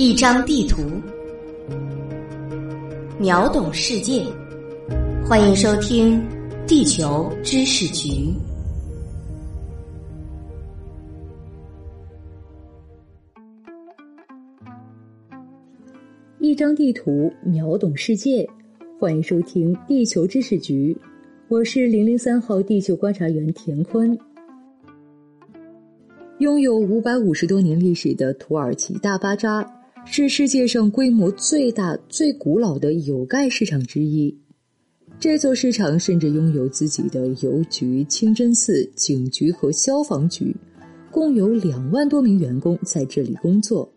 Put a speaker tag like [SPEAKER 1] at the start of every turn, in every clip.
[SPEAKER 1] 一张地图，秒懂世界。欢迎收听《地球知识局》。
[SPEAKER 2] 一张地图，秒懂世界。欢迎收听《地球知识局》，我是零零三号地球观察员田坤。拥有五百五十多年历史的土耳其大巴扎，是世界上规模最大、最古老的有盖市场之一。这座市场甚至拥有自己的邮局、清真寺、警局和消防局，共有两万多名员工在这里工作。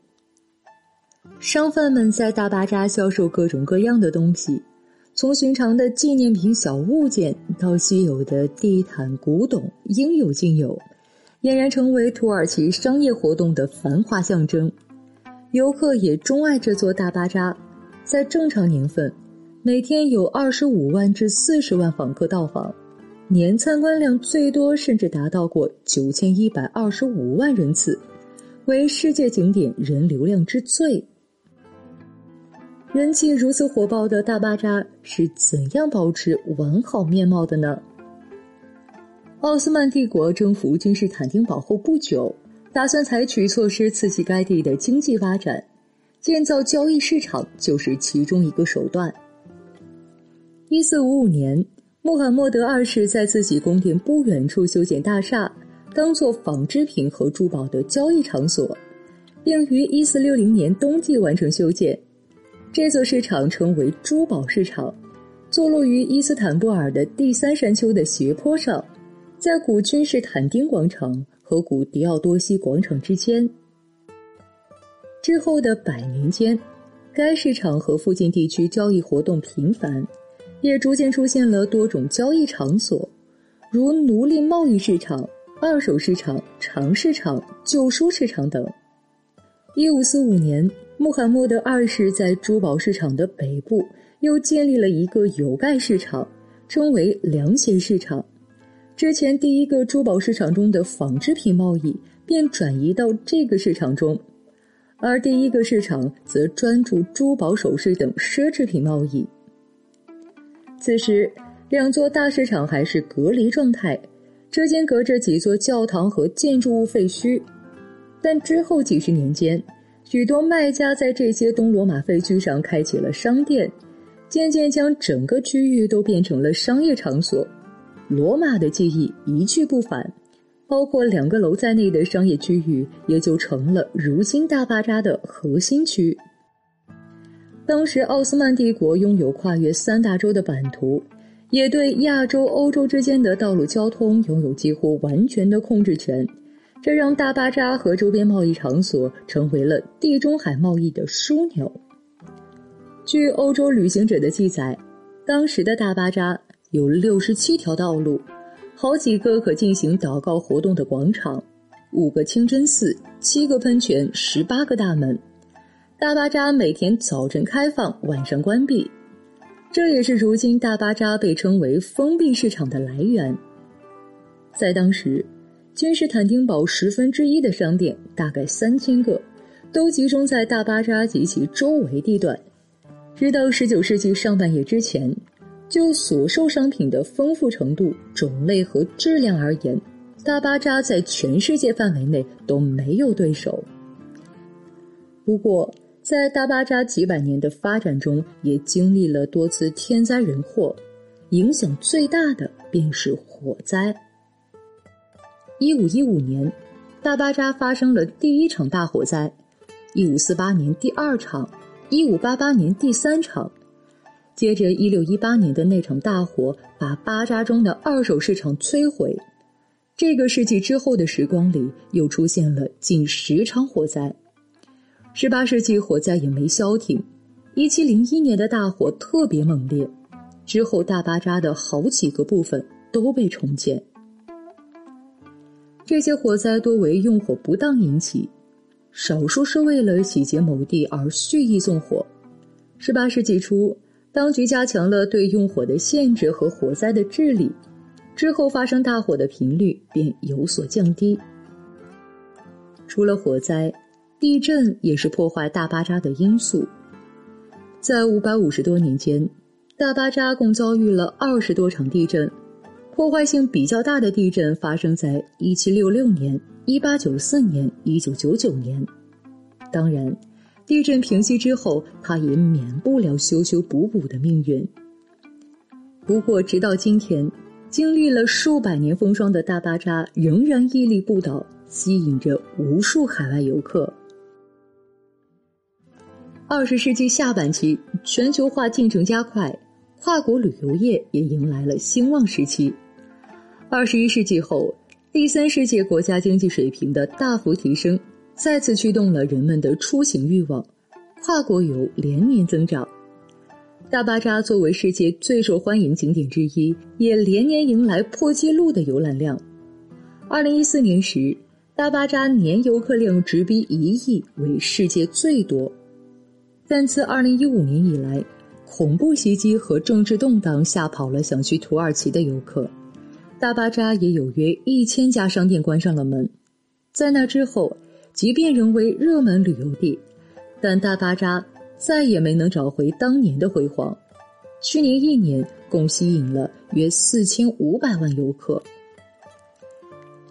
[SPEAKER 2] 商贩们在大巴扎销售各种各样的东西，从寻常的纪念品小物件到稀有的地毯、古董，应有尽有。俨然成为土耳其商业活动的繁华象征，游客也钟爱这座大巴扎。在正常年份，每天有二十五万至四十万访客到访，年参观量最多甚至达到过九千一百二十五万人次，为世界景点人流量之最。人气如此火爆的大巴扎是怎样保持完好面貌的呢？奥斯曼帝国征服君士坦丁堡后不久，打算采取措施刺激该地的经济发展，建造交易市场就是其中一个手段。一四五五年，穆罕默德二世在自己宫殿不远处修建大厦，当做纺织品和珠宝的交易场所，并于一四六零年冬季完成修建。这座市场称为珠宝市场，坐落于伊斯坦布尔的第三山丘的斜坡上。在古君士坦丁广场和古迪奥多西广场之间。之后的百年间，该市场和附近地区交易活动频繁，也逐渐出现了多种交易场所，如奴隶贸易市场、二手市场、长市场、旧书市场等。一五四五年，穆罕默德二世在珠宝市场的北部又建立了一个有盖市场，称为凉鞋市场。之前第一个珠宝市场中的纺织品贸易便转移到这个市场中，而第一个市场则专注珠宝首饰等奢侈品贸易。此时，两座大市场还是隔离状态，之间隔着几座教堂和建筑物废墟。但之后几十年间，许多卖家在这些东罗马废墟上开启了商店，渐渐将整个区域都变成了商业场所。罗马的记忆一去不返，包括两个楼在内的商业区域也就成了如今大巴扎的核心区。当时奥斯曼帝国拥有跨越三大洲的版图，也对亚洲、欧洲之间的道路交通拥有几乎完全的控制权，这让大巴扎和周边贸易场所成为了地中海贸易的枢纽。据欧洲旅行者的记载，当时的大巴扎。有六十七条道路，好几个可进行祷告活动的广场，五个清真寺，七个喷泉，十八个大门。大巴扎每天早晨开放，晚上关闭，这也是如今大巴扎被称为封闭市场的来源。在当时，君士坦丁堡十分之一的商店，大概三千个，都集中在大巴扎及其周围地段。直到十九世纪上半叶之前。就所售商品的丰富程度、种类和质量而言，大巴扎在全世界范围内都没有对手。不过，在大巴扎几百年的发展中，也经历了多次天灾人祸，影响最大的便是火灾。一五一五年，大巴扎发生了第一场大火灾；一五四八年第二场；一五八八年第三场。接着，一六一八年的那场大火把巴扎中的二手市场摧毁。这个世纪之后的时光里，又出现了近十场火灾。十八世纪火灾也没消停。一七零一年的大火特别猛烈，之后大巴扎的好几个部分都被重建。这些火灾多为用火不当引起，少数是为了洗劫某地而蓄意纵火。十八世纪初。当局加强了对用火的限制和火灾的治理，之后发生大火的频率便有所降低。除了火灾，地震也是破坏大巴扎的因素。在五百五十多年间，大巴扎共遭遇了二十多场地震，破坏性比较大的地震发生在一七六六年、一八九四年、一九九九年。当然，地震平息之后，它也免不了修修补补的命运。不过，直到今天，经历了数百年风霜的大巴扎仍然屹立不倒，吸引着无数海外游客。二十世纪下半期，全球化进程加快，跨国旅游业也迎来了兴旺时期。二十一世纪后，第三世界国家经济水平的大幅提升。再次驱动了人们的出行欲望，跨国游连年增长。大巴扎作为世界最受欢迎景点之一，也连年迎来破纪录的游览量。二零一四年时，大巴扎年游客量直逼一亿，为世界最多。但自二零一五年以来，恐怖袭击和政治动荡吓跑了想去土耳其的游客，大巴扎也有约一千家商店关上了门。在那之后。即便仍为热门旅游地，但大巴扎再也没能找回当年的辉煌。去年一年共吸引了约四千五百万游客。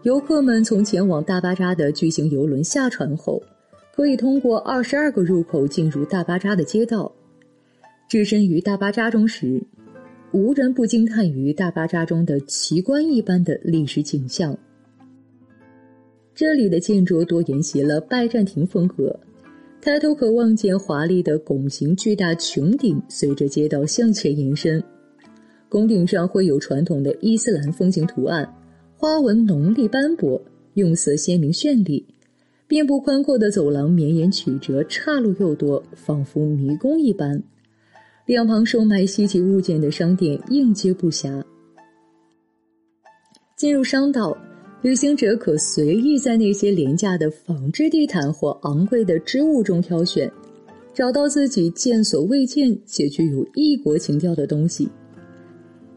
[SPEAKER 2] 游客们从前往大巴扎的巨型游轮下船后，可以通过二十二个入口进入大巴扎的街道。置身于大巴扎中时，无人不惊叹于大巴扎中的奇观一般的历史景象。这里的建筑多沿袭了拜占庭风格，抬头可望见华丽的拱形巨大穹顶，随着街道向前延伸。拱顶上绘有传统的伊斯兰风景图案，花纹浓丽斑驳，用色鲜明绚丽。遍布宽阔的走廊绵延曲折，岔路又多，仿佛迷宫一般。两旁售卖稀奇物件的商店应接不暇。进入商道。旅行者可随意在那些廉价的纺织地毯或昂贵的织物中挑选，找到自己见所未见且具有异国情调的东西，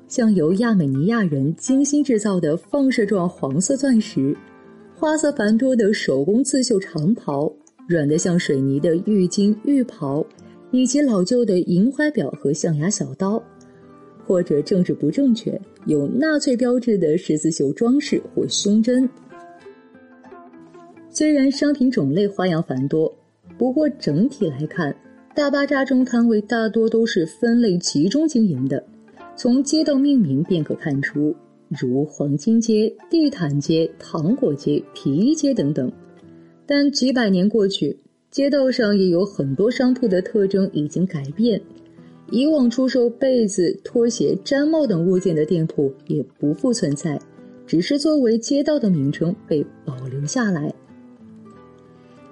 [SPEAKER 2] 像由亚美尼亚人精心制造的放射状黄色钻石，花色繁多的手工刺绣长袍，软的像水泥的浴巾浴袍，以及老旧的银怀表和象牙小刀。或者政治不正确，有纳粹标志的十字绣装饰或胸针。虽然商品种类花样繁多，不过整体来看，大巴扎中摊位大多都是分类集中经营的。从街道命名便可看出，如黄金街、地毯街、糖果街、皮衣街等等。但几百年过去，街道上也有很多商铺的特征已经改变。以往出售被子、拖鞋、毡帽等物件的店铺也不复存在，只是作为街道的名称被保留下来。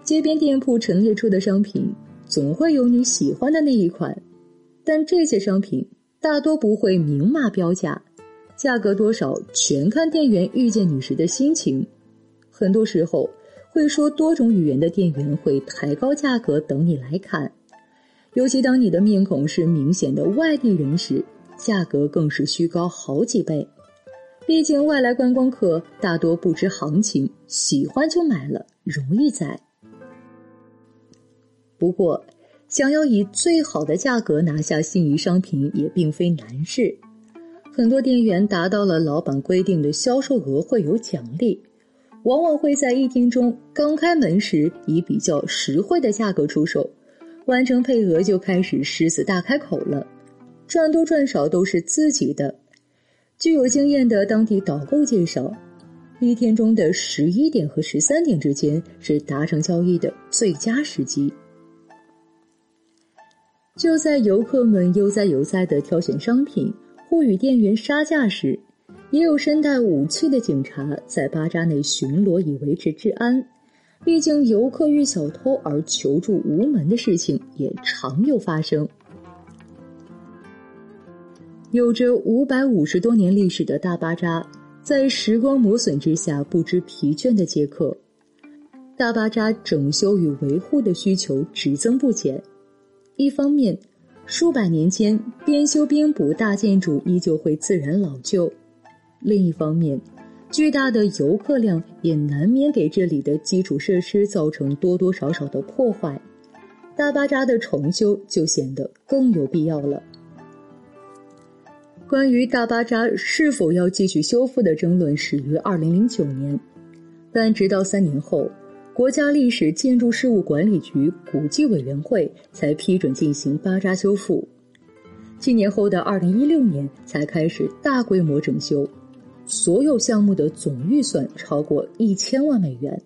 [SPEAKER 2] 街边店铺陈列出的商品总会有你喜欢的那一款，但这些商品大多不会明码标价，价格多少全看店员遇见你时的心情。很多时候，会说多种语言的店员会抬高价格等你来砍。尤其当你的面孔是明显的外地人时，价格更是虚高好几倍。毕竟外来观光客大多不知行情，喜欢就买了，容易宰。不过，想要以最好的价格拿下心仪商品也并非难事。很多店员达到了老板规定的销售额会有奖励，往往会在一天中刚开门时以比较实惠的价格出售。完成配额就开始狮子大开口了，赚多赚少都是自己的。具有经验的当地导购介绍，一天中的十一点和十三点之间是达成交易的最佳时机。就在游客们悠哉悠哉的挑选商品或与店员杀价时，也有身带武器的警察在巴扎内巡逻以维持治安。毕竟，游客遇小偷而求助无门的事情也常有发生。有着五百五十多年历史的大巴扎，在时光磨损之下不知疲倦的接客。大巴扎整修与维护的需求只增不减。一方面，数百年间边修边补大建筑依旧会自然老旧；另一方面，巨大的游客量也难免给这里的基础设施造成多多少少的破坏，大巴扎的重修就显得更有必要了。关于大巴扎是否要继续修复的争论始于二零零九年，但直到三年后，国家历史建筑事务管理局古迹委员会才批准进行巴扎修复。七年后的二零一六年才开始大规模整修。所有项目的总预算超过一千万美元。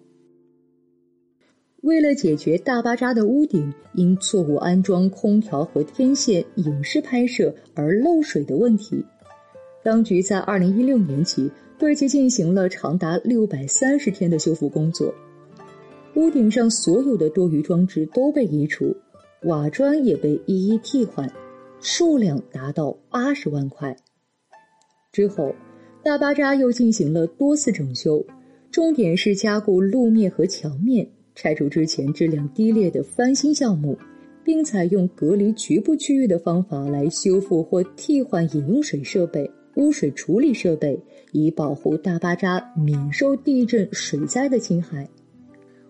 [SPEAKER 2] 为了解决大巴扎的屋顶因错误安装空调和天线影视拍摄而漏水的问题，当局在二零一六年起对其进行了长达六百三十天的修复工作。屋顶上所有的多余装置都被移除，瓦砖也被一一替换，数量达到八十万块。之后。大巴扎又进行了多次整修，重点是加固路面和墙面，拆除之前质量低劣的翻新项目，并采用隔离局部区域的方法来修复或替换饮用水设备、污水处理设备，以保护大巴扎免受地震、水灾的侵害。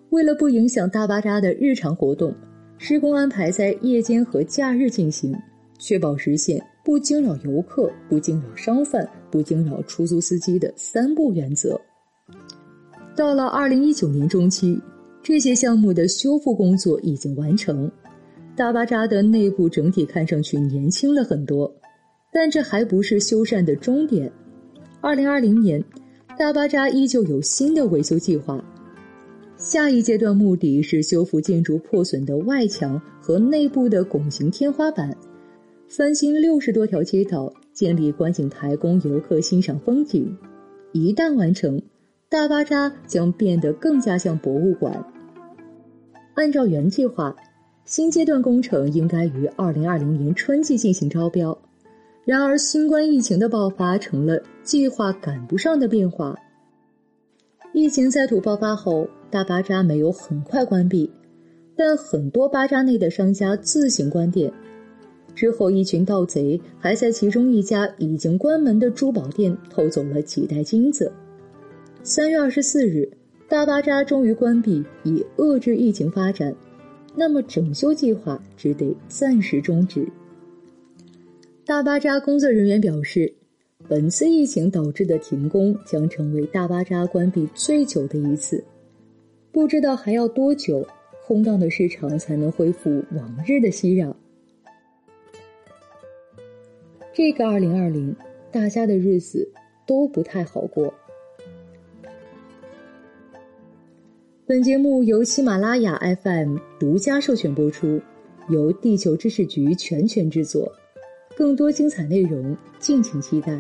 [SPEAKER 2] 为了不影响大巴扎的日常活动，施工安排在夜间和假日进行，确保实现。不惊扰游客，不惊扰商贩，不惊扰出租司机的“三不”原则。到了二零一九年中期，这些项目的修复工作已经完成，大巴扎的内部整体看上去年轻了很多。但这还不是修缮的终点。二零二零年，大巴扎依旧有新的维修计划，下一阶段目的是修复建筑破损的外墙和内部的拱形天花板。翻新六十多条街道，建立观景台供游客欣赏风景。一旦完成，大巴扎将变得更加像博物馆。按照原计划，新阶段工程应该于二零二零年春季进行招标。然而，新冠疫情的爆发成了计划赶不上的变化。疫情再度爆发后，大巴扎没有很快关闭，但很多巴扎内的商家自行关店。之后，一群盗贼还在其中一家已经关门的珠宝店偷走了几袋金子。三月二十四日，大巴扎终于关闭，以遏制疫情发展。那么，整修计划只得暂时终止。大巴扎工作人员表示，本次疫情导致的停工将成为大巴扎关闭最久的一次。不知道还要多久，空荡的市场才能恢复往日的熙攘。这个二零二零，大家的日子都不太好过。本节目由喜马拉雅 FM 独家授权播出，由地球知识局全权制作。更多精彩内容，敬请期待。